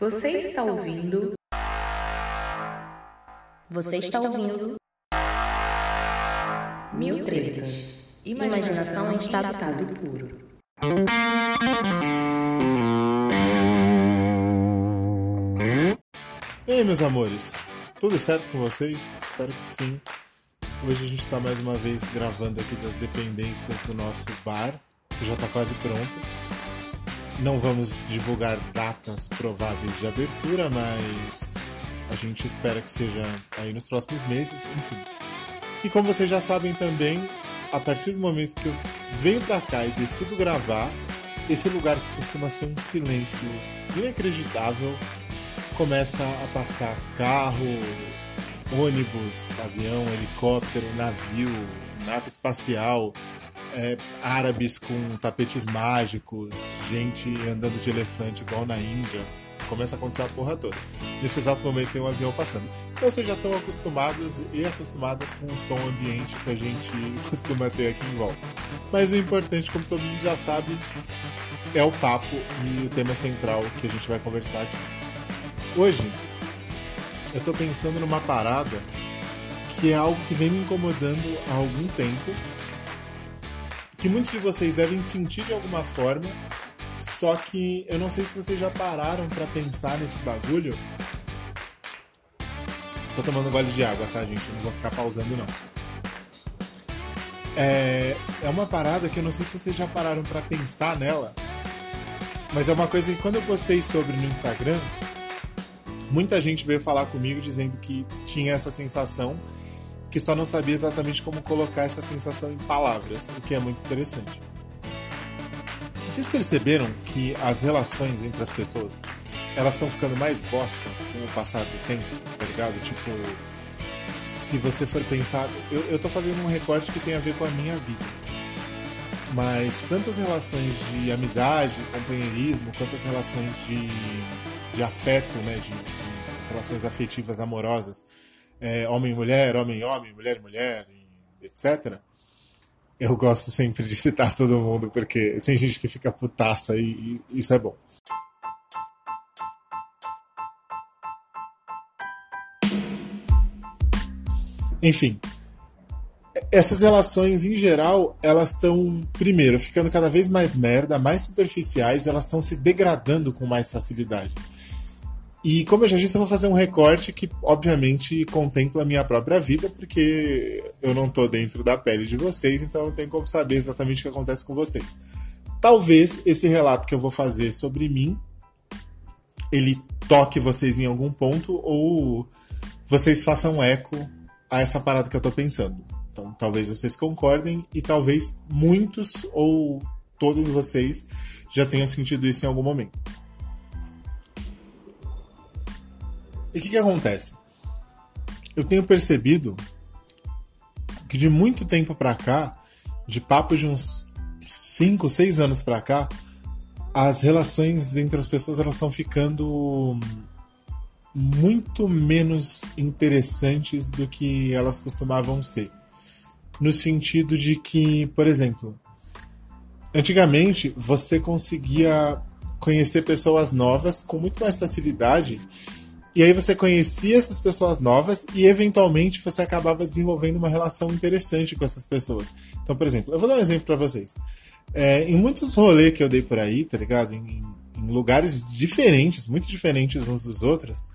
Você está ouvindo? Você está ouvindo? Mil tretas. Imaginação em estado puro. E aí, meus amores? Tudo certo com vocês? Espero que sim. Hoje a gente está mais uma vez gravando aqui das dependências do nosso bar, que já está quase pronto. Não vamos divulgar datas prováveis de abertura, mas a gente espera que seja aí nos próximos meses, enfim. E como vocês já sabem também, a partir do momento que eu venho para cá e decido gravar, esse lugar que costuma ser um silêncio inacreditável começa a passar carro, ônibus, avião, helicóptero, navio, nave espacial, é, árabes com tapetes mágicos, gente andando de elefante igual na Índia. Começa a acontecer a porra toda. Nesse exato momento tem um avião passando. Então vocês já estão acostumados e acostumadas com o som ambiente que a gente costuma ter aqui em volta. Mas o importante, como todo mundo já sabe, é o papo e o tema central que a gente vai conversar aqui. Hoje, eu tô pensando numa parada que é algo que vem me incomodando há algum tempo que muitos de vocês devem sentir de alguma forma, só que eu não sei se vocês já pararam para pensar nesse bagulho. Tô tomando um gole de água, tá, gente? Eu não vou ficar pausando, não. É, é uma parada que eu não sei se vocês já pararam para pensar nela, mas é uma coisa que quando eu postei sobre no Instagram, muita gente veio falar comigo dizendo que tinha essa sensação que só não sabia exatamente como colocar essa sensação em palavras, o que é muito interessante. Vocês perceberam que as relações entre as pessoas elas estão ficando mais bosta com o passar do tempo, tá ligado? Tipo, se você for pensar, eu, eu tô fazendo um recorte que tem a ver com a minha vida. Mas tanto as relações de amizade, companheirismo, quanto as relações de, de afeto, né, de, de relações afetivas amorosas, é, homem-mulher, homem-homem, mulher-mulher, etc. Eu gosto sempre de citar todo mundo, porque tem gente que fica putaça e, e isso é bom. Enfim, essas relações em geral, elas estão, primeiro, ficando cada vez mais merda, mais superficiais, elas estão se degradando com mais facilidade. E como eu já disse, eu vou fazer um recorte que, obviamente, contempla a minha própria vida, porque eu não estou dentro da pele de vocês, então eu tenho como saber exatamente o que acontece com vocês. Talvez esse relato que eu vou fazer sobre mim, ele toque vocês em algum ponto, ou vocês façam eco a essa parada que eu estou pensando. Então, talvez vocês concordem, e talvez muitos ou todos vocês já tenham sentido isso em algum momento. E o que, que acontece? Eu tenho percebido que de muito tempo pra cá, de papo de uns 5, 6 anos pra cá, as relações entre as pessoas elas estão ficando muito menos interessantes do que elas costumavam ser. No sentido de que, por exemplo, antigamente você conseguia conhecer pessoas novas com muito mais facilidade e aí você conhecia essas pessoas novas e eventualmente você acabava desenvolvendo uma relação interessante com essas pessoas. Então, por exemplo, eu vou dar um exemplo para vocês. É, em muitos rolês que eu dei por aí, tá ligado? Em, em, lugares diferentes, muito diferentes uns dos outros,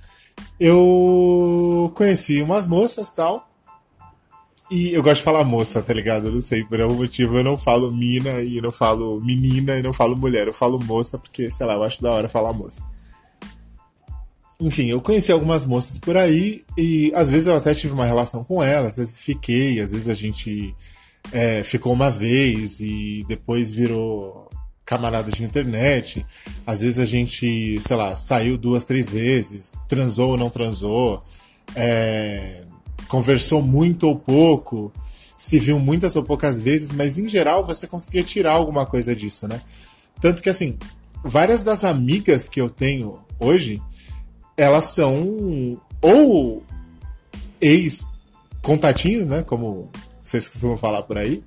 eu conheci umas moças tal. E eu gosto de falar moça, tá ligado? Eu não sei, por algum motivo eu não falo mina e não falo menina e não falo mulher. Eu falo moça porque, sei lá, eu acho da hora falar moça enfim, eu conheci algumas moças por aí e às vezes eu até tive uma relação com elas, às vezes fiquei, às vezes a gente é, ficou uma vez e depois virou camarada de internet. Às vezes a gente, sei lá, saiu duas, três vezes, transou ou não transou, é, conversou muito ou pouco, se viu muitas ou poucas vezes, mas em geral você conseguia tirar alguma coisa disso, né? Tanto que assim, várias das amigas que eu tenho hoje elas são ou ex-contatinhos, né? Como vocês costumam falar por aí.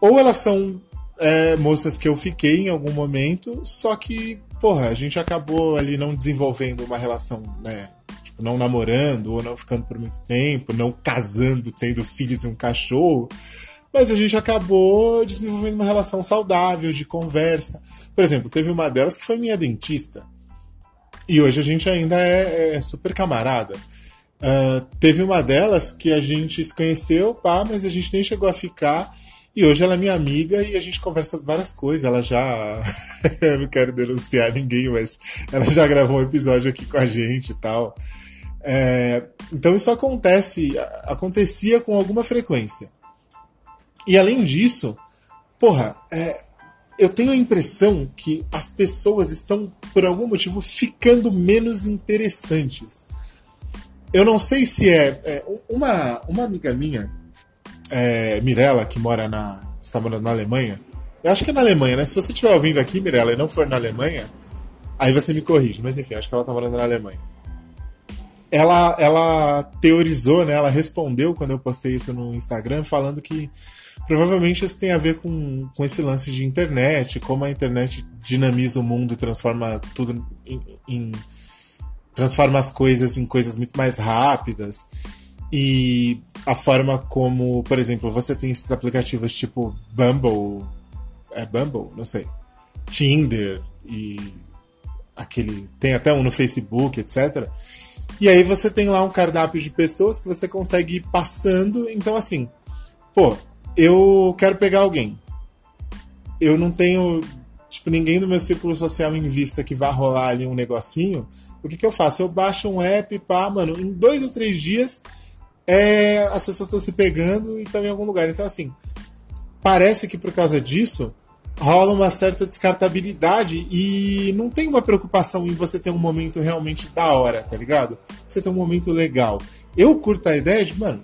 Ou elas são é, moças que eu fiquei em algum momento, só que porra, a gente acabou ali não desenvolvendo uma relação, né? Tipo, não namorando ou não ficando por muito tempo, não casando, tendo filhos e um cachorro. Mas a gente acabou desenvolvendo uma relação saudável, de conversa. Por exemplo, teve uma delas que foi minha dentista. E hoje a gente ainda é, é super camarada. Uh, teve uma delas que a gente se conheceu, pá, mas a gente nem chegou a ficar. E hoje ela é minha amiga e a gente conversa várias coisas. Ela já. eu não quero denunciar ninguém, mas ela já gravou um episódio aqui com a gente e tal. É... Então isso acontece, acontecia com alguma frequência. E além disso, porra, é, eu tenho a impressão que as pessoas estão, por algum motivo, ficando menos interessantes. Eu não sei se é. é uma, uma amiga minha, é, Mirella, que mora na. está morando na Alemanha. Eu acho que é na Alemanha, né? Se você estiver ouvindo aqui, Mirella, e não for na Alemanha, aí você me corrige. Mas enfim, acho que ela está morando na Alemanha. Ela, ela teorizou, né? Ela respondeu quando eu postei isso no Instagram, falando que Provavelmente isso tem a ver com, com esse lance de internet, como a internet dinamiza o mundo e transforma tudo em, em transforma as coisas em coisas muito mais rápidas. E a forma como, por exemplo, você tem esses aplicativos tipo Bumble, é Bumble, não sei, Tinder e aquele tem até um no Facebook, etc. E aí você tem lá um cardápio de pessoas que você consegue ir passando. Então assim, pô, eu quero pegar alguém. Eu não tenho, tipo, ninguém do meu círculo social em vista que vá rolar ali um negocinho. O que, que eu faço? Eu baixo um app, pá, mano, em dois ou três dias é, as pessoas estão se pegando e estão em algum lugar. Então, assim, parece que por causa disso rola uma certa descartabilidade e não tem uma preocupação em você ter um momento realmente da hora, tá ligado? Você ter um momento legal. Eu curto a ideia de, mano,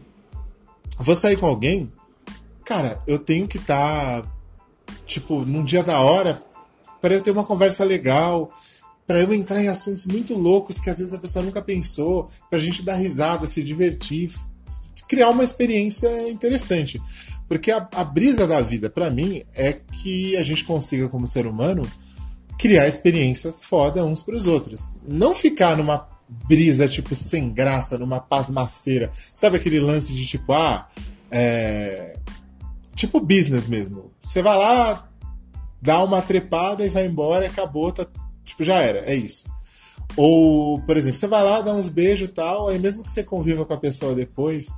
vou sair com alguém, cara, eu tenho que estar, tá, tipo, num dia da hora para eu ter uma conversa legal, para eu entrar em assuntos muito loucos que às vezes a pessoa nunca pensou, pra gente dar risada, se divertir, criar uma experiência interessante. Porque a, a brisa da vida, para mim, é que a gente consiga, como ser humano, criar experiências foda uns pros outros. Não ficar numa brisa, tipo, sem graça, numa pasmaceira. Sabe aquele lance de tipo, ah, é, tipo business mesmo. Você vai lá, dá uma trepada e vai embora e acabou, tá, tipo, já era, é isso. Ou, por exemplo, você vai lá, dá uns beijos e tal, aí mesmo que você conviva com a pessoa depois,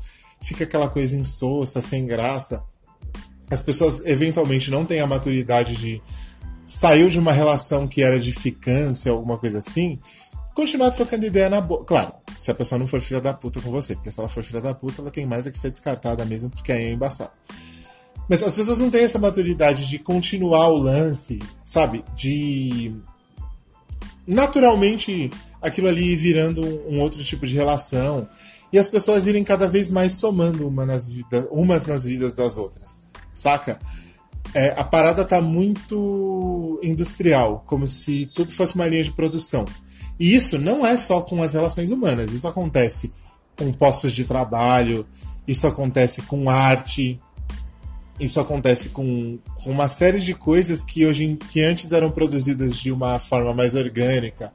fica aquela coisa insossa, sem graça. As pessoas eventualmente não têm a maturidade de saiu de uma relação que era de ficância, alguma coisa assim, continuar trocando ideia na boa. Claro, se a pessoa não for filha da puta com você, porque se ela for filha da puta, ela tem mais a que ser descartada mesmo, porque aí é embaçado. Mas as pessoas não têm essa maturidade de continuar o lance, sabe? De naturalmente aquilo ali virando um outro tipo de relação e as pessoas irem cada vez mais somando uma nas vida, umas nas vidas das outras, saca? É, a parada tá muito industrial, como se tudo fosse uma linha de produção. E isso não é só com as relações humanas, isso acontece com postos de trabalho, isso acontece com arte, isso acontece com, com uma série de coisas que hoje que antes eram produzidas de uma forma mais orgânica,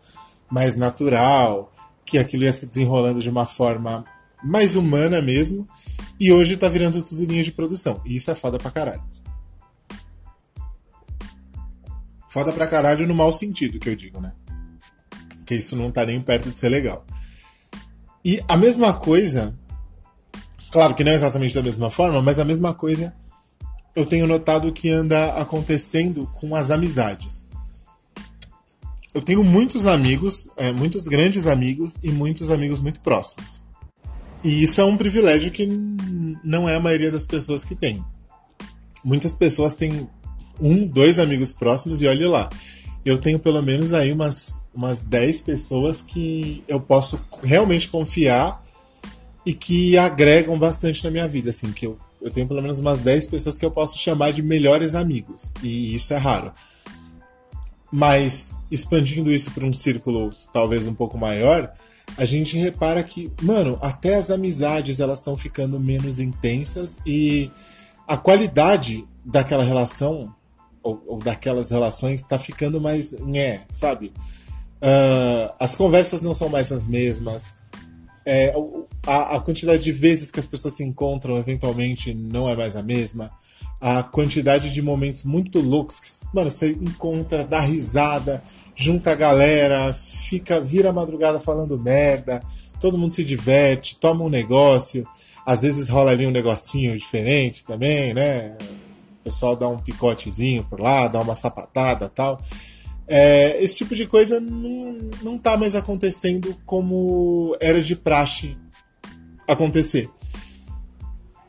mais natural, que aquilo ia se desenrolando de uma forma mais humana mesmo, e hoje tá virando tudo linha de produção. E isso é foda pra caralho. Foda pra caralho no mau sentido que eu digo, né? Que isso não tá nem perto de ser legal. E a mesma coisa, claro que não é exatamente da mesma forma, mas a mesma coisa eu tenho notado que anda acontecendo com as amizades. Eu tenho muitos amigos, é, muitos grandes amigos e muitos amigos muito próximos. E isso é um privilégio que não é a maioria das pessoas que tem. Muitas pessoas têm um, dois amigos próximos e olhe lá. Eu tenho pelo menos aí umas, umas 10 pessoas que eu posso realmente confiar e que agregam bastante na minha vida, assim, que eu eu tenho pelo menos umas 10 pessoas que eu posso chamar de melhores amigos. E isso é raro. Mas expandindo isso para um círculo talvez um pouco maior, a gente repara que, mano, até as amizades elas estão ficando menos intensas e a qualidade daquela relação ou, ou daquelas relações está ficando mais. Né, sabe? Uh, as conversas não são mais as mesmas. É, a, a, quantidade de vezes que as pessoas se encontram eventualmente não é mais a mesma. A quantidade de momentos muito loucos que, mano, você encontra, dá risada, junta a galera, fica, vira a madrugada falando merda, todo mundo se diverte, toma um negócio, às vezes rola ali um negocinho diferente também, né? O pessoal dá um picotezinho por lá, dá uma sapatada tal. É, esse tipo de coisa não, não tá mais acontecendo como era de praxe acontecer.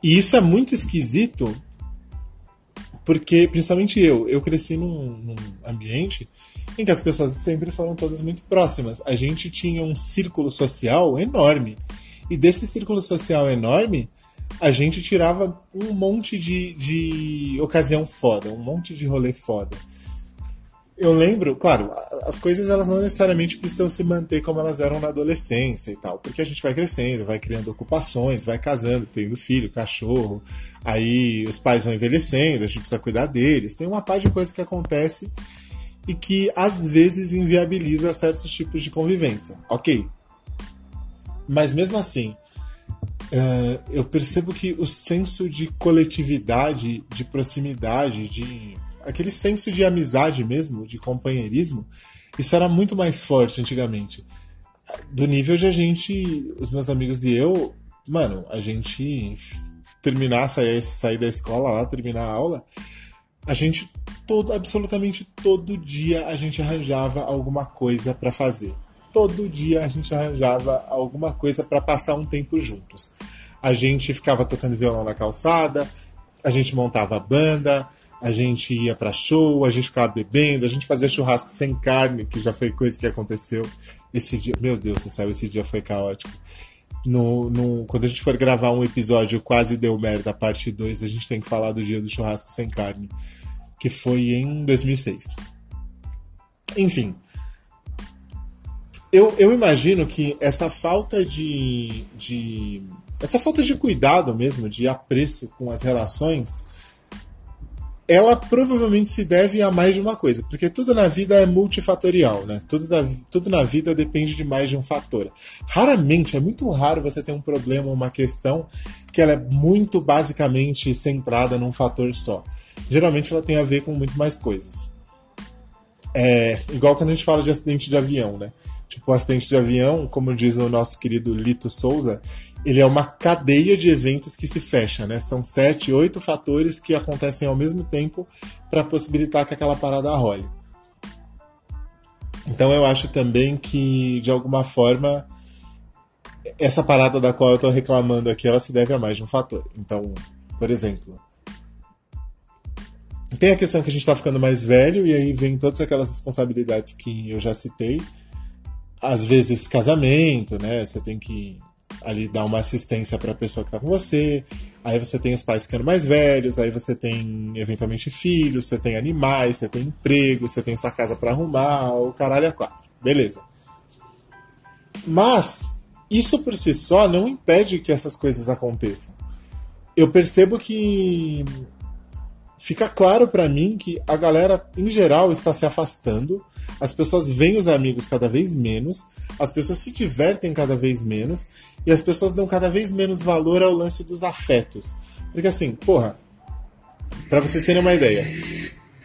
E isso é muito esquisito, porque, principalmente eu, eu cresci num, num, ambiente em que as pessoas sempre foram todas muito próximas. A gente tinha um círculo social enorme. E desse círculo social enorme, a gente tirava um monte de, de ocasião foda, um monte de rolê foda eu lembro, claro, as coisas elas não necessariamente precisam se manter como elas eram na adolescência e tal, porque a gente vai crescendo, vai criando ocupações, vai casando, tendo filho, cachorro, aí os pais vão envelhecendo, a gente precisa cuidar deles, tem uma parte de coisa que acontece e que às vezes inviabiliza certos tipos de convivência, ok? Mas mesmo assim, uh, eu percebo que o senso de coletividade, de proximidade, de aquele senso de amizade mesmo, de companheirismo, isso era muito mais forte antigamente. Do nível de a gente, os meus amigos e eu, mano, a gente terminar, sair, sair da escola lá, terminar a aula, a gente todo, absolutamente todo dia a gente arranjava alguma coisa para fazer. Todo dia a gente arranjava alguma coisa para passar um tempo juntos. A gente ficava tocando violão na calçada, a gente montava banda, a gente ia para show, a gente ficava bebendo, a gente fazia churrasco sem carne, que já foi coisa que aconteceu esse dia. Meu Deus do céu, esse dia foi caótico. No, no, quando a gente for gravar um episódio quase deu merda, parte 2, a gente tem que falar do dia do churrasco sem carne, que foi em 2006. Enfim. Eu, eu imagino que essa falta de, de. Essa falta de cuidado mesmo, de apreço com as relações, ela provavelmente se deve a mais de uma coisa, porque tudo na vida é multifatorial, né? Tudo, da, tudo na vida depende de mais de um fator. Raramente, é muito raro você ter um problema, uma questão que ela é muito basicamente centrada num fator só. Geralmente ela tem a ver com muito mais coisas. É igual quando a gente fala de acidente de avião, né? Tipo, o acidente de avião, como diz o nosso querido Lito Souza, ele é uma cadeia de eventos que se fecha, né? São sete, oito fatores que acontecem ao mesmo tempo para possibilitar que aquela parada role. Então eu acho também que, de alguma forma, essa parada da qual eu estou reclamando aqui, ela se deve a mais de um fator. Então, por exemplo, tem a questão que a gente está ficando mais velho e aí vem todas aquelas responsabilidades que eu já citei. Às vezes casamento, né? Você tem que ali dar uma assistência para a pessoa que está com você. Aí você tem os pais ficando mais velhos, aí você tem eventualmente filhos, você tem animais, você tem emprego, você tem sua casa para arrumar, o caralho é quatro. Beleza. Mas isso por si só não impede que essas coisas aconteçam. Eu percebo que fica claro para mim que a galera em geral está se afastando, as pessoas veem os amigos cada vez menos, as pessoas se divertem cada vez menos e as pessoas dão cada vez menos valor ao lance dos afetos. Porque assim, porra, para vocês terem uma ideia.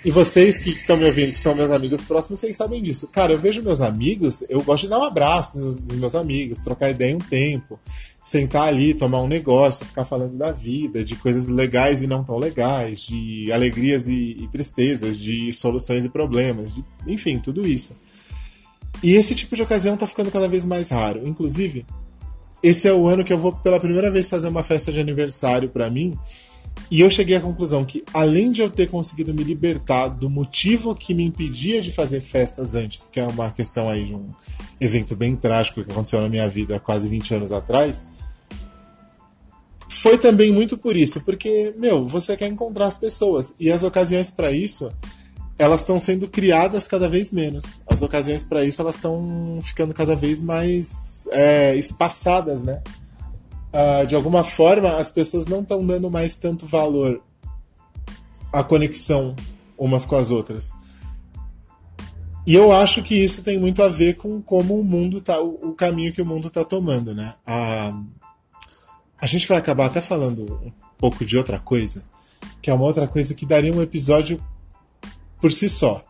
E vocês que estão me ouvindo, que são meus amigos próximos, vocês sabem disso. Cara, eu vejo meus amigos, eu gosto de dar um abraço nos, nos meus amigos, trocar ideia um tempo, sentar ali, tomar um negócio, ficar falando da vida, de coisas legais e não tão legais, de alegrias e, e tristezas, de soluções e problemas, de, enfim, tudo isso. E esse tipo de ocasião tá ficando cada vez mais raro. Inclusive, esse é o ano que eu vou pela primeira vez fazer uma festa de aniversário para mim. E eu cheguei à conclusão que, além de eu ter conseguido me libertar do motivo que me impedia de fazer festas antes, que é uma questão aí de um evento bem trágico que aconteceu na minha vida há quase 20 anos atrás, foi também muito por isso, porque, meu, você quer encontrar as pessoas. E as ocasiões para isso elas estão sendo criadas cada vez menos. As ocasiões para isso elas estão ficando cada vez mais é, espaçadas, né? Uh, de alguma forma, as pessoas não estão dando mais tanto valor à conexão umas com as outras. E eu acho que isso tem muito a ver com como o mundo tá, o, caminho que o mundo está tomando, né? A, a gente vai acabar até falando um pouco de outra coisa, que é uma outra coisa que daria um episódio por si só.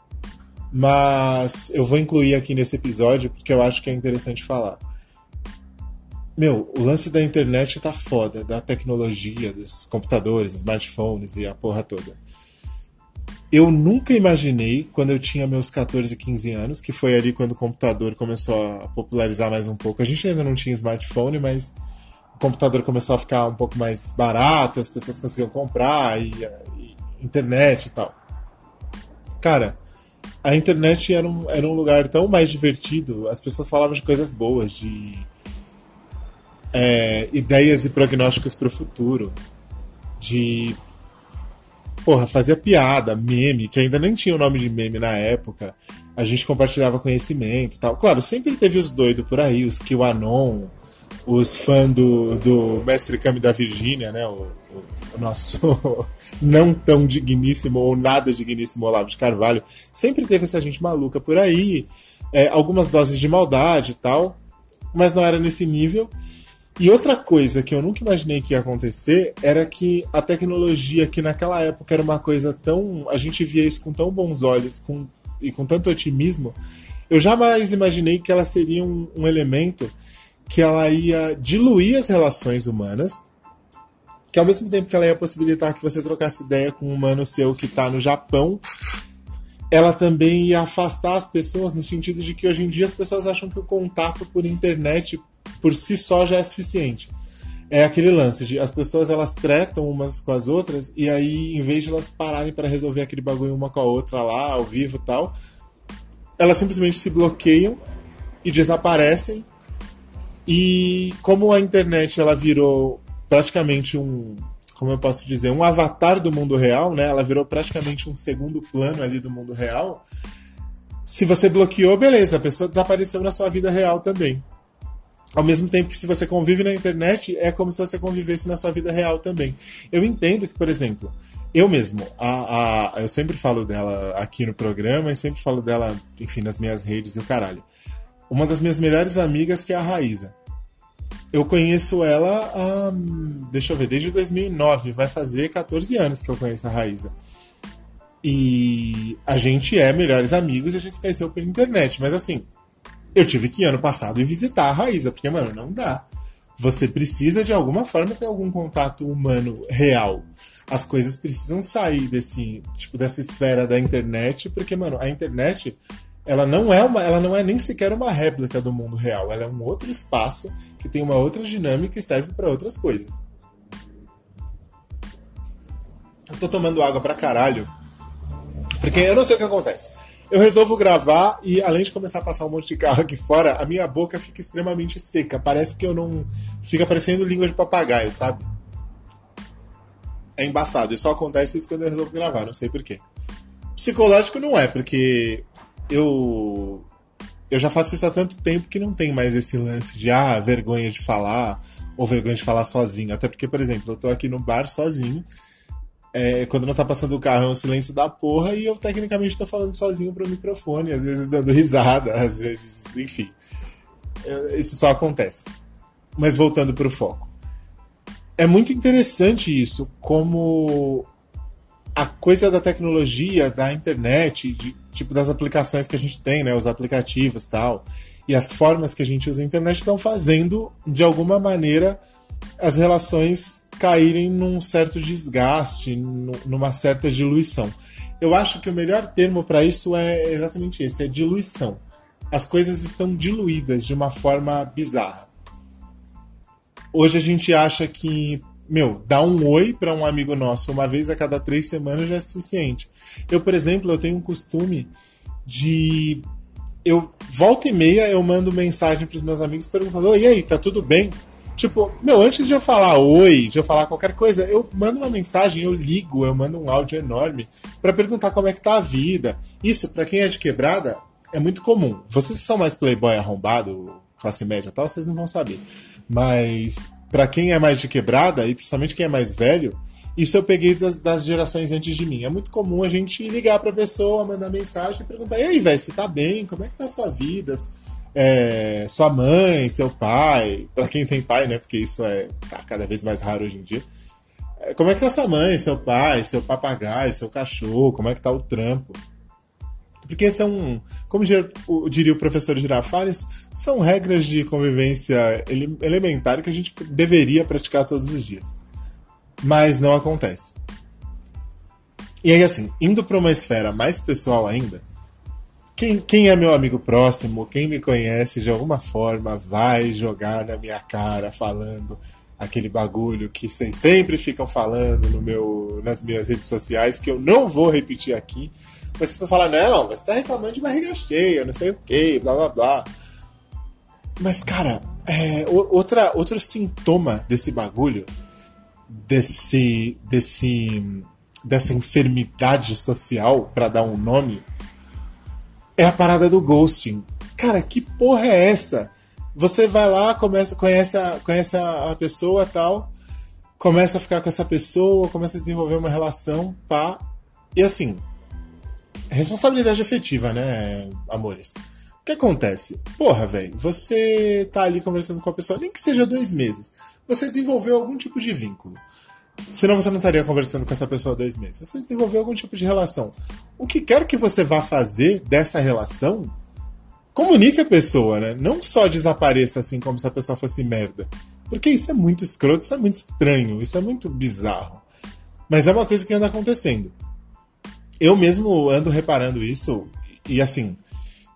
Mas eu vou incluir aqui nesse episódio porque eu acho que é interessante falar. Meu, o lance da internet tá foda, da tecnologia, dos computadores, smartphones e a porra toda. Eu nunca imaginei, quando eu tinha meus 14, 15 anos, que foi ali quando o computador começou a popularizar mais um pouco. A gente ainda não tinha smartphone, mas o computador começou a ficar um pouco mais barato, as pessoas conseguiam comprar, e, e internet e tal. Cara, a internet era um, era um lugar tão mais divertido, as pessoas falavam de coisas boas, de é, ideias e prognósticos para o futuro, de porra, fazia piada, meme, que ainda nem tinha o nome de meme na época. A gente compartilhava conhecimento tal. Claro, sempre teve os doidos por aí, os QAnon, os fãs do, do Mestre Kami da Virgínia, né? O, o, o, nosso não tão digníssimo ou nada digníssimo Olavo de Carvalho. Sempre teve essa gente maluca por aí. É, algumas doses de maldade e tal. Mas não era nesse nível. E outra coisa que eu nunca imaginei que ia acontecer era que a tecnologia, que naquela época era uma coisa tão. A gente via isso com tão bons olhos com, e com tanto otimismo, eu jamais imaginei que ela seria um, um elemento que ela ia diluir as relações humanas, que ao mesmo tempo que ela ia possibilitar que você trocasse ideia com um humano seu que está no Japão, ela também ia afastar as pessoas no sentido de que hoje em dia as pessoas acham que o contato por internet por si só já é suficiente. É aquele lance de as pessoas elas tretam umas com as outras e aí em vez de elas pararem para resolver aquele bagulho uma com a outra lá ao vivo tal, elas simplesmente se bloqueiam e desaparecem. E como a internet ela virou praticamente um, como eu posso dizer, um avatar do mundo real, né? Ela virou praticamente um segundo plano ali do mundo real. Se você bloqueou, beleza, a pessoa desapareceu na sua vida real também. Ao mesmo tempo que se você convive na internet, é como se você convivesse na sua vida real também. Eu entendo que, por exemplo, eu mesmo, a, a, eu sempre falo dela aqui no programa e sempre falo dela, enfim, nas minhas redes e o caralho. Uma das minhas melhores amigas que é a Raíza. Eu conheço ela, deixa eu ver, desde 2009. Vai fazer 14 anos que eu conheço a Raíza. E a gente é melhores amigos e a gente se conheceu pela internet. Mas assim, eu tive que ir ano passado e visitar a Raíza, porque, mano, não dá. Você precisa de alguma forma ter algum contato humano real. As coisas precisam sair desse, tipo, dessa esfera da internet, porque, mano, a internet ela não é uma, ela não é nem sequer uma réplica do mundo real. Ela é um outro espaço que tem uma outra dinâmica e serve para outras coisas. Eu tô tomando água pra caralho. Porque eu não sei o que acontece eu resolvo gravar e além de começar a passar um monte de carro aqui fora, a minha boca fica extremamente seca. Parece que eu não. Fica parecendo língua de papagaio, sabe? É embaçado. E só acontece isso quando eu resolvo gravar, não sei porquê. Psicológico não é, porque eu. Eu já faço isso há tanto tempo que não tem mais esse lance de ah, vergonha de falar ou vergonha de falar sozinho. Até porque, por exemplo, eu tô aqui no bar sozinho é, quando não tá passando o carro é um silêncio da porra e eu tecnicamente tô falando sozinho pro microfone, às vezes dando risada, às vezes, enfim. É, isso só acontece. Mas voltando pro foco. É muito interessante isso, como a coisa da tecnologia, da internet, de, tipo das aplicações que a gente tem, né, os aplicativos tal, e as formas que a gente usa a internet estão fazendo, de alguma maneira, as relações caírem num certo desgaste, numa certa diluição. Eu acho que o melhor termo para isso é exatamente esse: é diluição. As coisas estão diluídas de uma forma bizarra. Hoje a gente acha que, meu, dar um oi para um amigo nosso uma vez a cada três semanas já é suficiente. Eu, por exemplo, eu tenho um costume de eu volta e meia eu mando mensagem para os meus amigos perguntando: "E aí, tá tudo bem?" Tipo, meu, antes de eu falar oi, de eu falar qualquer coisa, eu mando uma mensagem, eu ligo, eu mando um áudio enorme para perguntar como é que tá a vida. Isso, para quem é de quebrada, é muito comum. Vocês são mais playboy arrombado, classe média e tal, vocês não vão saber. Mas para quem é mais de quebrada, e principalmente quem é mais velho, Isso eu peguei das, das gerações antes de mim. É muito comum a gente ligar pra pessoa, mandar mensagem e perguntar: e aí, velho, você tá bem? Como é que tá a sua vida? É, sua mãe, seu pai, para quem tem pai, né? Porque isso é cada vez mais raro hoje em dia. É, como é que tá sua mãe, seu pai, seu papagaio, seu cachorro? Como é que tá o trampo? Porque são, como diria o professor Girafales, são regras de convivência elementar que a gente deveria praticar todos os dias. Mas não acontece. E aí, assim, indo para uma esfera mais pessoal ainda, quem, quem é meu amigo próximo, quem me conhece de alguma forma, vai jogar na minha cara falando aquele bagulho que vocês sempre ficam falando no meu, nas minhas redes sociais, que eu não vou repetir aqui, vocês vão falar, não, você tá reclamando de barriga cheia, não sei o que, blá blá blá. Mas, cara, é, outra, outro sintoma desse bagulho, desse, desse, dessa enfermidade social, para dar um nome, é a parada do ghosting. Cara, que porra é essa? Você vai lá, começa, conhece, a, conhece a, a pessoa tal, começa a ficar com essa pessoa, começa a desenvolver uma relação, pá. E assim, responsabilidade afetiva, né, amores? O que acontece? Porra, velho, você tá ali conversando com a pessoa, nem que seja dois meses, você desenvolveu algum tipo de vínculo. Senão você não estaria conversando com essa pessoa dois meses. Você desenvolveu algum tipo de relação. O que quer que você vá fazer dessa relação, comunique a pessoa, né? Não só desapareça assim como se a pessoa fosse merda. Porque isso é muito escroto, isso é muito estranho, isso é muito bizarro. Mas é uma coisa que anda acontecendo eu mesmo ando reparando isso e assim,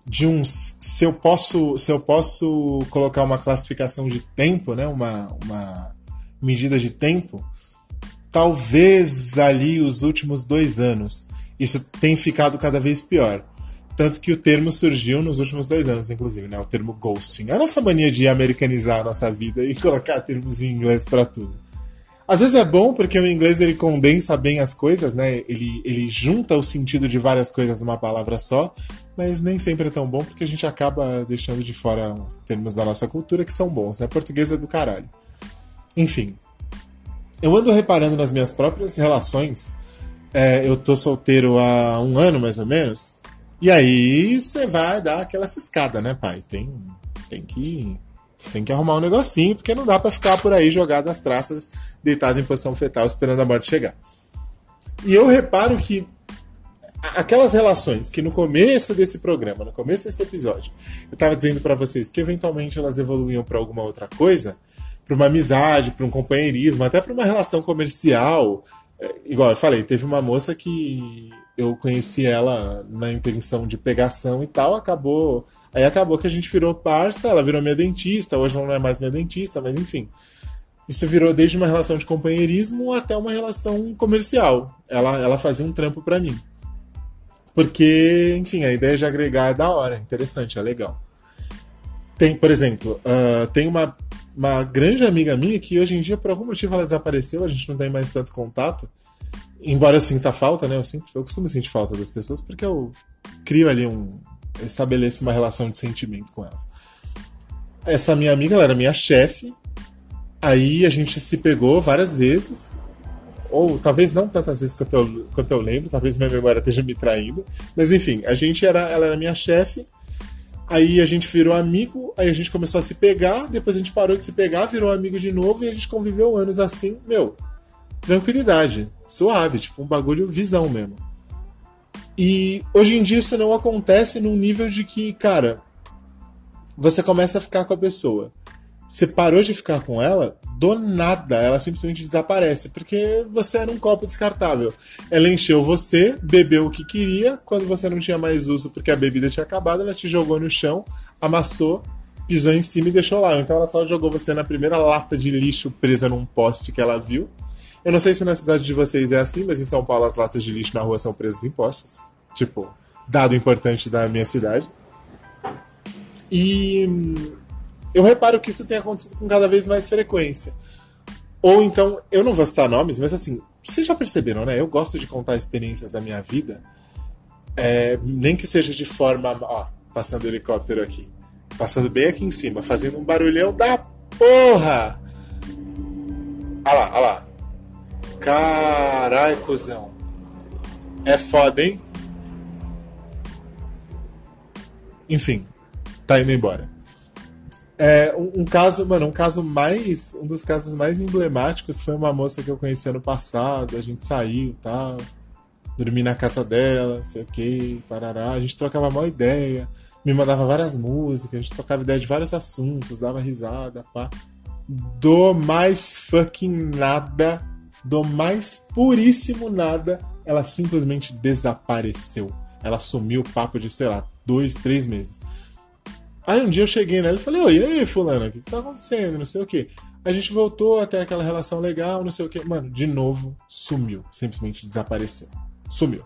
de uns se eu posso se eu posso colocar uma classificação de tempo, né, uma, uma medida de tempo, talvez ali os últimos dois anos isso tem ficado cada vez pior. Tanto que o termo surgiu nos últimos dois anos, inclusive, né? O termo ghosting. A nossa mania de americanizar a nossa vida e colocar termos em inglês para tudo. Às vezes é bom porque o inglês ele condensa bem as coisas, né? Ele, ele junta o sentido de várias coisas numa palavra só, mas nem sempre é tão bom porque a gente acaba deixando de fora termos da nossa cultura que são bons, né? Português é do caralho. Enfim, eu ando reparando nas minhas próprias relações. É, eu tô solteiro há um ano mais ou menos. E aí você vai dar aquela ciscada, né, pai? Tem, tem que tem que arrumar um negocinho, porque não dá para ficar por aí jogado as traças, deitado em posição fetal, esperando a morte chegar. E eu reparo que aquelas relações que no começo desse programa, no começo desse episódio, eu estava dizendo para vocês que eventualmente elas evoluíam para alguma outra coisa, para uma amizade, para um companheirismo, até para uma relação comercial. É, igual eu falei, teve uma moça que eu conheci ela na intenção de pegação e tal, acabou Aí acabou que a gente virou parça, ela virou minha dentista, hoje ela não é mais minha dentista, mas enfim. Isso virou desde uma relação de companheirismo até uma relação comercial. Ela, ela fazia um trampo para mim. Porque, enfim, a ideia de agregar é da hora, é interessante, é legal. Tem, por exemplo, uh, tem uma, uma grande amiga minha que hoje em dia, por algum motivo, ela desapareceu, a gente não tem mais tanto contato. Embora eu sinta falta, né? Eu, sinto, eu costumo sentir falta das pessoas porque eu crio ali um, estabeleço uma relação de sentimento com elas. Essa minha amiga, ela era minha chefe, aí a gente se pegou várias vezes, ou talvez não tantas vezes quanto eu, quanto eu lembro, talvez minha memória esteja me traindo, mas enfim, a gente era, ela era minha chefe, aí a gente virou amigo, aí a gente começou a se pegar, depois a gente parou de se pegar, virou amigo de novo e a gente conviveu anos assim, meu, tranquilidade, suave, tipo um bagulho visão mesmo. E hoje em dia isso não acontece num nível de que, cara, você começa a ficar com a pessoa. Você parou de ficar com ela, do nada, ela simplesmente desaparece, porque você era um copo descartável. Ela encheu você, bebeu o que queria, quando você não tinha mais uso porque a bebida tinha acabado, ela te jogou no chão, amassou, pisou em cima e deixou lá. Então ela só jogou você na primeira lata de lixo presa num poste que ela viu eu não sei se na cidade de vocês é assim, mas em São Paulo as latas de lixo na rua são presas em postes. Tipo, dado importante da minha cidade. E eu reparo que isso tem acontecido com cada vez mais frequência. Ou então, eu não vou citar nomes, mas assim, vocês já perceberam, né? Eu gosto de contar experiências da minha vida, é, nem que seja de forma. Ó, passando o helicóptero aqui. Passando bem aqui em cima, fazendo um barulhão da porra! Olha lá, olha lá. Caralho, cuzão. É foda, hein? Enfim, tá indo embora. É, um, um, caso, mano, um caso mais. Um dos casos mais emblemáticos foi uma moça que eu conheci ano passado, a gente saiu e tal. Dormi na casa dela, sei o que, parará. A gente trocava mal ideia, me mandava várias músicas, a gente trocava ideia de vários assuntos, dava risada, pá. Do mais fucking nada, do mais puríssimo nada, ela simplesmente desapareceu. Ela sumiu o papo de, sei lá, dois, três meses. Aí um dia eu cheguei nela e falei, oi, e aí, fulano, o que, que tá acontecendo? Não sei o que. A gente voltou até aquela relação legal, não sei o que. Mano, de novo, sumiu. Simplesmente desapareceu. Sumiu.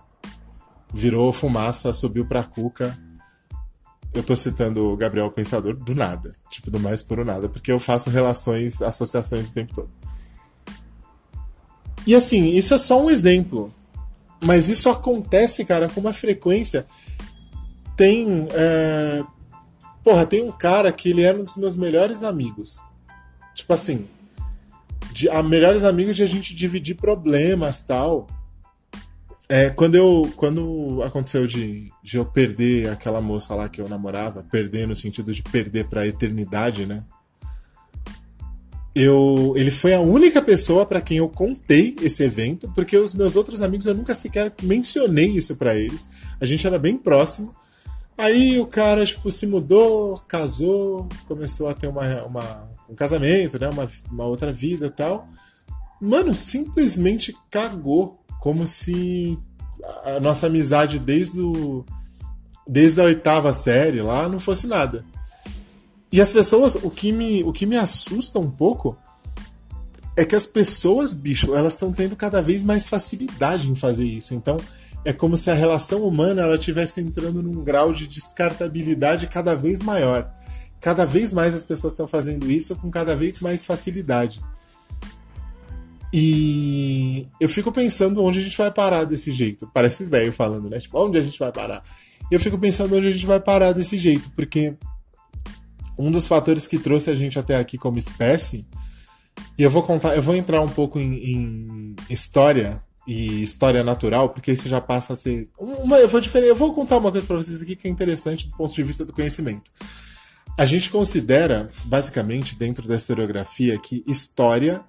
Virou fumaça, subiu pra cuca. Eu tô citando o Gabriel Pensador do nada. Tipo, do mais puro nada. Porque eu faço relações, associações o tempo todo. E assim, isso é só um exemplo. Mas isso acontece, cara, com uma frequência. Tem. É Porra, tem um cara que ele era um dos meus melhores amigos. Tipo assim, de, a melhores amigos de a gente dividir problemas tal. É, quando eu quando aconteceu de, de eu perder aquela moça lá que eu namorava, perder no sentido de perder para a eternidade, né? Eu, ele foi a única pessoa para quem eu contei esse evento, porque os meus outros amigos eu nunca sequer mencionei isso para eles. A gente era bem próximo. Aí o cara, tipo, se mudou, casou, começou a ter uma, uma um casamento, né? Uma, uma outra vida e tal. Mano, simplesmente cagou. Como se a nossa amizade desde o. Desde a oitava série lá não fosse nada. E as pessoas, o que me, o que me assusta um pouco é que as pessoas, bicho, elas estão tendo cada vez mais facilidade em fazer isso. Então, é como se a relação humana ela estivesse entrando num grau de descartabilidade cada vez maior. Cada vez mais as pessoas estão fazendo isso com cada vez mais facilidade. E eu fico pensando onde a gente vai parar desse jeito. Parece velho falando, né? Tipo, onde a gente vai parar? Eu fico pensando onde a gente vai parar desse jeito, porque um dos fatores que trouxe a gente até aqui como espécie, e eu vou contar, eu vou entrar um pouco em, em história e história natural, porque isso já passa a ser. Uma, eu, vou eu vou contar uma coisa para vocês aqui que é interessante do ponto de vista do conhecimento. A gente considera, basicamente, dentro da historiografia, que história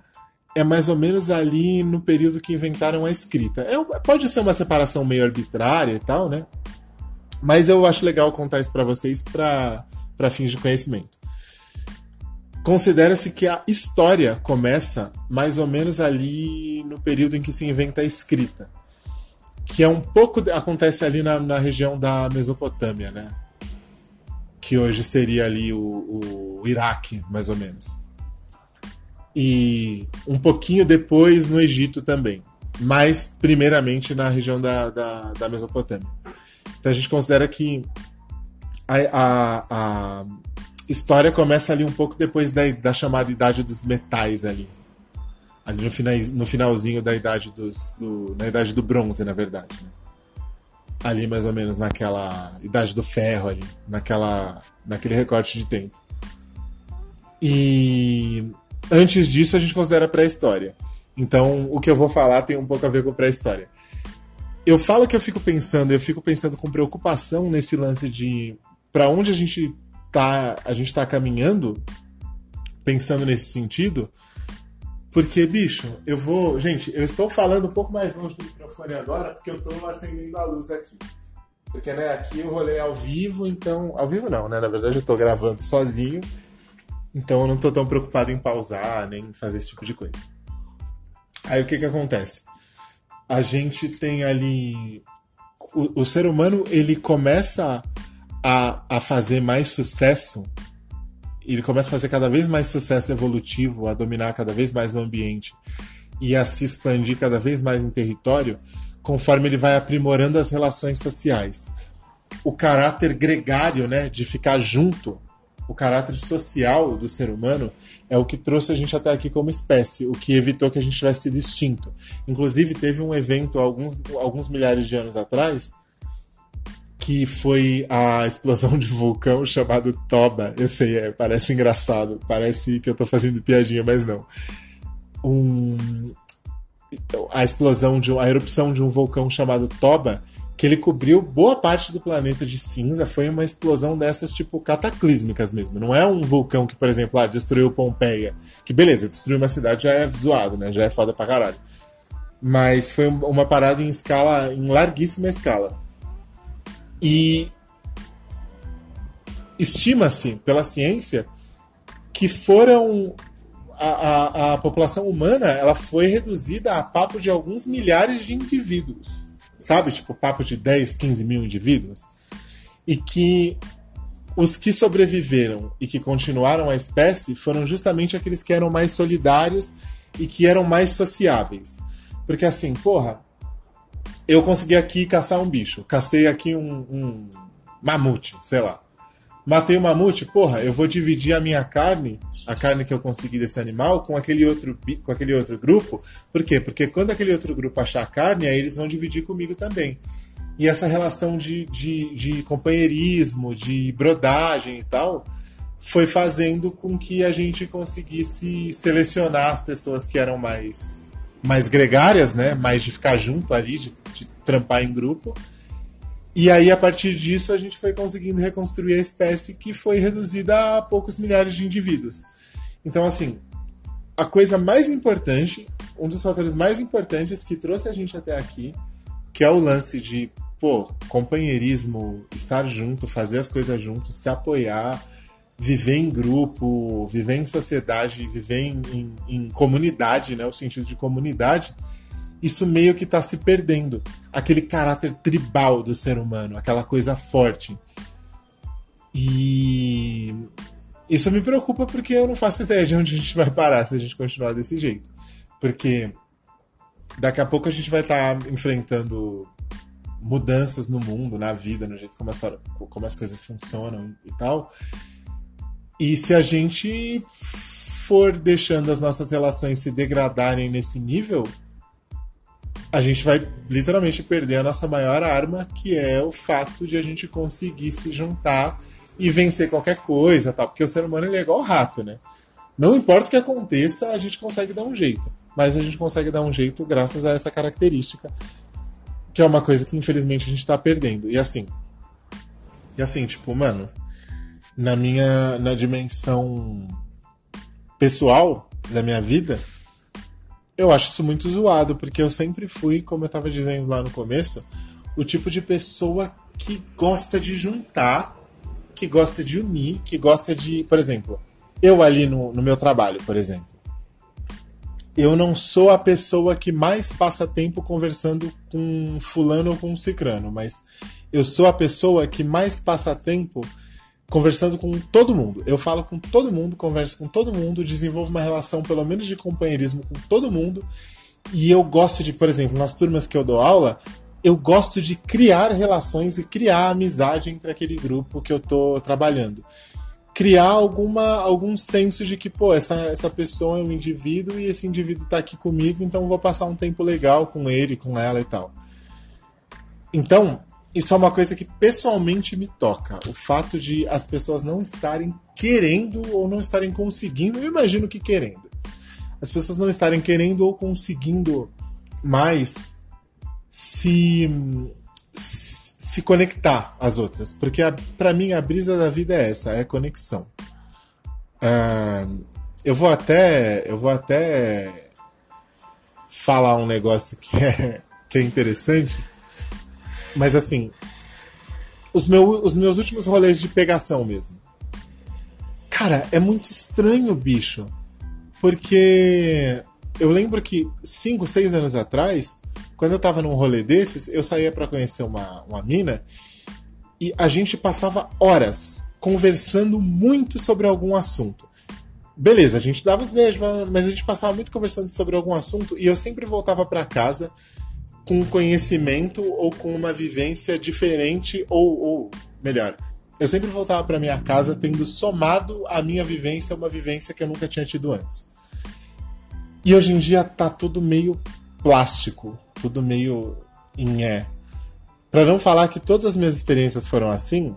é mais ou menos ali no período que inventaram a escrita. É, pode ser uma separação meio arbitrária e tal, né? Mas eu acho legal contar isso para vocês para fins de conhecimento. Considera-se que a história começa mais ou menos ali no período em que se inventa a escrita, que é um pouco acontece ali na, na região da Mesopotâmia, né? Que hoje seria ali o, o Iraque, mais ou menos. E um pouquinho depois no Egito também, mas primeiramente na região da, da, da Mesopotâmia. Então a gente considera que a, a, a história começa ali um pouco depois da, da chamada Idade dos Metais ali. Ali no, final, no finalzinho da idade dos. Do, na idade do bronze, na verdade. Né? Ali mais ou menos naquela. Idade do ferro ali. Naquela. Naquele recorte de tempo. E antes disso a gente considera pré-história. Então o que eu vou falar tem um pouco a ver com pré-história. Eu falo que eu fico pensando, eu fico pensando com preocupação nesse lance de para onde a gente tá, a gente tá caminhando pensando nesse sentido. Porque, bicho, eu vou. Gente, eu estou falando um pouco mais longe do microfone agora, porque eu estou acendendo a luz aqui. Porque, né, aqui eu rolei ao vivo, então. Ao vivo não, né? Na verdade eu estou gravando sozinho. Então eu não estou tão preocupado em pausar, nem fazer esse tipo de coisa. Aí o que que acontece? A gente tem ali. O, o ser humano, ele começa a, a fazer mais sucesso, ele começa a fazer cada vez mais sucesso evolutivo, a dominar cada vez mais o ambiente e a se expandir cada vez mais em território, conforme ele vai aprimorando as relações sociais. O caráter gregário, né, de ficar junto, o caráter social do ser humano é o que trouxe a gente até aqui como espécie, o que evitou que a gente tivesse sido extinto. Inclusive, teve um evento alguns, alguns milhares de anos atrás que foi a explosão de vulcão chamado Toba. Eu sei, é, parece engraçado, parece que eu tô fazendo piadinha, mas não. Um, a explosão de a erupção de um vulcão chamado Toba, que ele cobriu boa parte do planeta de cinza, foi uma explosão dessas tipo cataclísmicas mesmo. Não é um vulcão que, por exemplo, ah, destruiu Pompeia, que beleza, destruiu uma cidade já é zoado, né? Já é foda pra caralho. Mas foi uma parada em escala, em larguíssima escala. E estima-se pela ciência que foram a, a, a, população humana ela foi reduzida a papo de alguns milhares de indivíduos, sabe? Tipo, papo de 10, 15 mil indivíduos. E que os que sobreviveram e que continuaram a espécie foram justamente aqueles que eram mais solidários e que eram mais sociáveis. Porque assim, porra, eu consegui aqui caçar um bicho, cacei aqui um, um mamute, sei lá. Matei o um mamute, porra, eu vou dividir a minha carne a carne que eu consegui desse animal com aquele outro com aquele outro grupo. Por quê? Porque quando aquele outro grupo achar a carne, aí eles vão dividir comigo também. E essa relação de, de, de companheirismo, de brodagem e tal, foi fazendo com que a gente conseguisse selecionar as pessoas que eram mais, mais gregárias, né? mais de ficar junto ali, de, de trampar em grupo. E aí, a partir disso, a gente foi conseguindo reconstruir a espécie que foi reduzida a poucos milhares de indivíduos. Então, assim, a coisa mais importante, um dos fatores mais importantes que trouxe a gente até aqui, que é o lance de, pô, companheirismo, estar junto, fazer as coisas juntos, se apoiar, viver em grupo, viver em sociedade, viver em, em, em comunidade, né? O sentido de comunidade, isso meio que está se perdendo. Aquele caráter tribal do ser humano, aquela coisa forte. E isso me preocupa porque eu não faço ideia de onde a gente vai parar se a gente continuar desse jeito. Porque daqui a pouco a gente vai estar tá enfrentando mudanças no mundo, na vida, no jeito como, como as coisas funcionam e tal. E se a gente for deixando as nossas relações se degradarem nesse nível, a gente vai literalmente perder a nossa maior arma, que é o fato de a gente conseguir se juntar e vencer qualquer coisa, tal, porque o ser humano ele é igual o rato, né? Não importa o que aconteça, a gente consegue dar um jeito. Mas a gente consegue dar um jeito graças a essa característica, que é uma coisa que infelizmente a gente tá perdendo. E assim, e assim, tipo, mano, na minha na dimensão pessoal da minha vida, eu acho isso muito zoado, porque eu sempre fui, como eu tava dizendo lá no começo, o tipo de pessoa que gosta de juntar que gosta de unir, que gosta de. Por exemplo, eu ali no, no meu trabalho, por exemplo. Eu não sou a pessoa que mais passa tempo conversando com fulano ou com cicrano, mas eu sou a pessoa que mais passa tempo conversando com todo mundo. Eu falo com todo mundo, converso com todo mundo, desenvolvo uma relação pelo menos de companheirismo com todo mundo. E eu gosto de, por exemplo, nas turmas que eu dou aula, eu gosto de criar relações e criar amizade entre aquele grupo que eu tô trabalhando. Criar alguma, algum senso de que, pô, essa, essa pessoa é um indivíduo e esse indivíduo tá aqui comigo, então vou passar um tempo legal com ele, com ela e tal. Então, isso é uma coisa que pessoalmente me toca. O fato de as pessoas não estarem querendo ou não estarem conseguindo, eu imagino que querendo. As pessoas não estarem querendo ou conseguindo mais se se conectar às outras, porque para mim a brisa da vida é essa, é conexão. Uh, eu vou até eu vou até falar um negócio que é que é interessante, mas assim, os, meu, os meus últimos rolês de pegação mesmo. Cara, é muito estranho, bicho. Porque eu lembro que 5, 6 anos atrás, quando eu tava num rolê desses, eu saía para conhecer uma, uma mina e a gente passava horas conversando muito sobre algum assunto. Beleza, a gente dava os beijos, mas a gente passava muito conversando sobre algum assunto e eu sempre voltava para casa com conhecimento ou com uma vivência diferente ou, ou melhor, eu sempre voltava para minha casa tendo somado a minha vivência uma vivência que eu nunca tinha tido antes. E hoje em dia tá tudo meio plástico tudo meio em é. Pra não falar que todas as minhas experiências foram assim,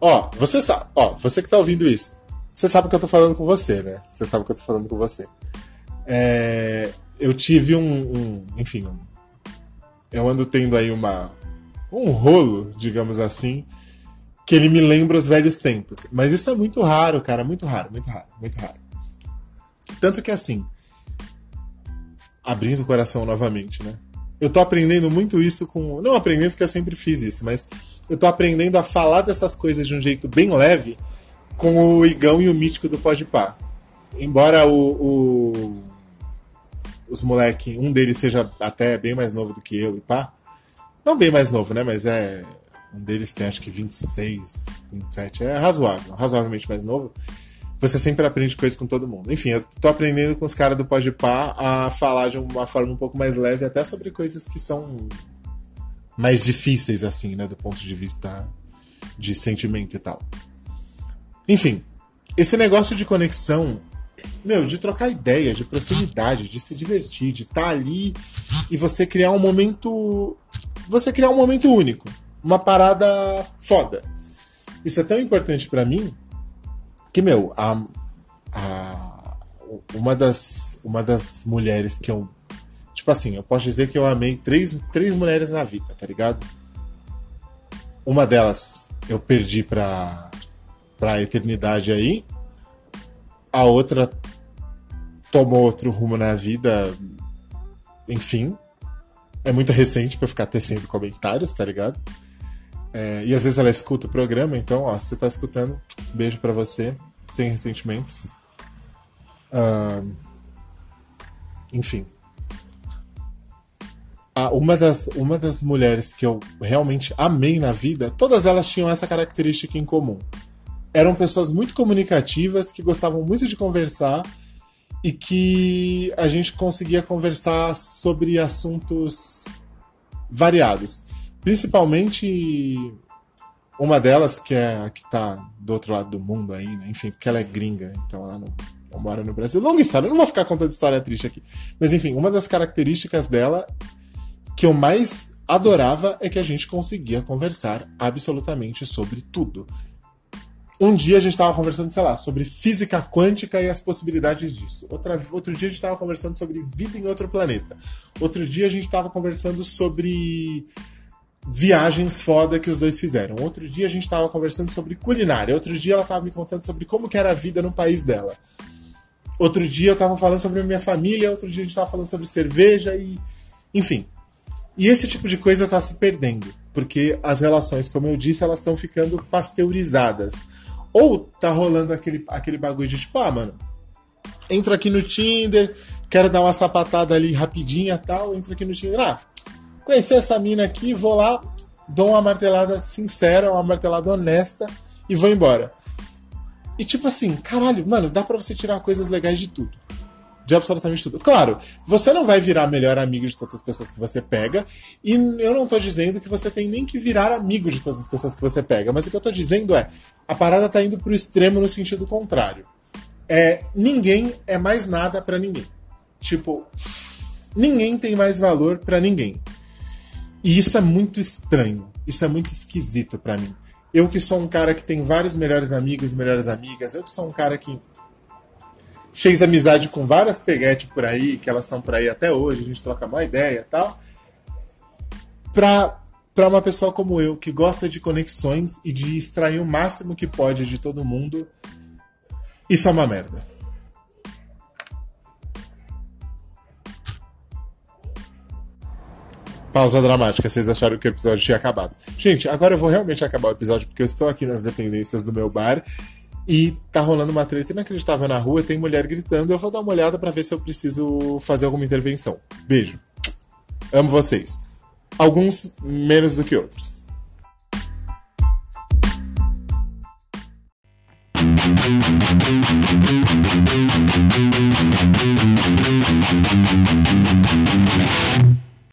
ó, você sabe, ó, você que tá ouvindo isso, você sabe que eu tô falando com você, né? Você sabe que eu tô falando com você. É, eu tive um, um enfim, um, eu ando tendo aí uma um rolo, digamos assim, que ele me lembra os velhos tempos. Mas isso é muito raro, cara, muito raro, muito raro, muito raro. Tanto que assim, abrindo o coração novamente, né? Eu tô aprendendo muito isso com. Não aprendendo porque eu sempre fiz isso, mas eu tô aprendendo a falar dessas coisas de um jeito bem leve com o Igão e o Mítico do Podpah. Embora o, o os moleque, um deles seja até bem mais novo do que eu e pá. Não bem mais novo, né? Mas é. Um deles tem acho que 26, 27. É razoável, razoavelmente mais novo. Você sempre aprende coisas com todo mundo. Enfim, eu tô aprendendo com os caras do Podpah a falar de uma forma um pouco mais leve, até sobre coisas que são mais difíceis, assim, né? Do ponto de vista de sentimento e tal. Enfim, esse negócio de conexão meu, de trocar ideia, de proximidade, de se divertir, de estar tá ali e você criar um momento. Você criar um momento único. Uma parada foda. Isso é tão importante para mim que, meu, a, a, uma, das, uma das mulheres que eu. Tipo assim, eu posso dizer que eu amei três, três mulheres na vida, tá ligado? Uma delas eu perdi pra, pra eternidade aí a outra tomou outro rumo na vida, enfim. É muito recente para ficar tecendo comentários, tá ligado? É, e às vezes ela escuta o programa, então, ó, se você tá escutando, beijo para você, sem ressentimentos. Uh, enfim. Ah, uma, das, uma das mulheres que eu realmente amei na vida, todas elas tinham essa característica em comum eram pessoas muito comunicativas, que gostavam muito de conversar e que a gente conseguia conversar sobre assuntos variados. Principalmente uma delas, que é a que está do outro lado do mundo aí, né? enfim, porque ela é gringa, então ela não, mora no Brasil. Longa história, eu não vou ficar contando história triste aqui. Mas enfim, uma das características dela que eu mais adorava é que a gente conseguia conversar absolutamente sobre tudo um dia a gente estava conversando, sei lá, sobre física quântica e as possibilidades disso. Outra, outro dia a gente estava conversando sobre vida em outro planeta. Outro dia a gente estava conversando sobre viagens foda que os dois fizeram. Outro dia a gente estava conversando sobre culinária. Outro dia ela estava me contando sobre como era a vida no país dela. Outro dia eu estava falando sobre a minha família. Outro dia a gente estava falando sobre cerveja e... Enfim. E esse tipo de coisa está se perdendo. Porque as relações, como eu disse, elas estão ficando pasteurizadas ou tá rolando aquele, aquele bagulho de tipo, ah, mano, entro aqui no Tinder, quero dar uma sapatada ali rapidinha tal, entro aqui no Tinder, ah, conheci essa mina aqui, vou lá, dou uma martelada sincera, uma martelada honesta e vou embora. E tipo assim, caralho, mano, dá pra você tirar coisas legais de tudo de absolutamente tudo. Claro, você não vai virar melhor amigo de todas as pessoas que você pega, e eu não tô dizendo que você tem nem que virar amigo de todas as pessoas que você pega, mas o que eu tô dizendo é, a parada tá indo pro extremo no sentido contrário. É, ninguém é mais nada para ninguém. Tipo, ninguém tem mais valor para ninguém. E isso é muito estranho, isso é muito esquisito para mim. Eu que sou um cara que tem vários melhores amigos melhores amigas, eu que sou um cara que fez amizade com várias peguetes por aí, que elas estão por aí até hoje, a gente troca uma ideia e tal. Pra, pra uma pessoa como eu, que gosta de conexões e de extrair o máximo que pode de todo mundo, isso é uma merda. Pausa dramática, vocês acharam que o episódio tinha acabado. Gente, agora eu vou realmente acabar o episódio porque eu estou aqui nas dependências do meu bar e tá rolando uma treta inacreditável na rua, tem mulher gritando. Eu vou dar uma olhada para ver se eu preciso fazer alguma intervenção. Beijo. Amo vocês. Alguns menos do que outros. Música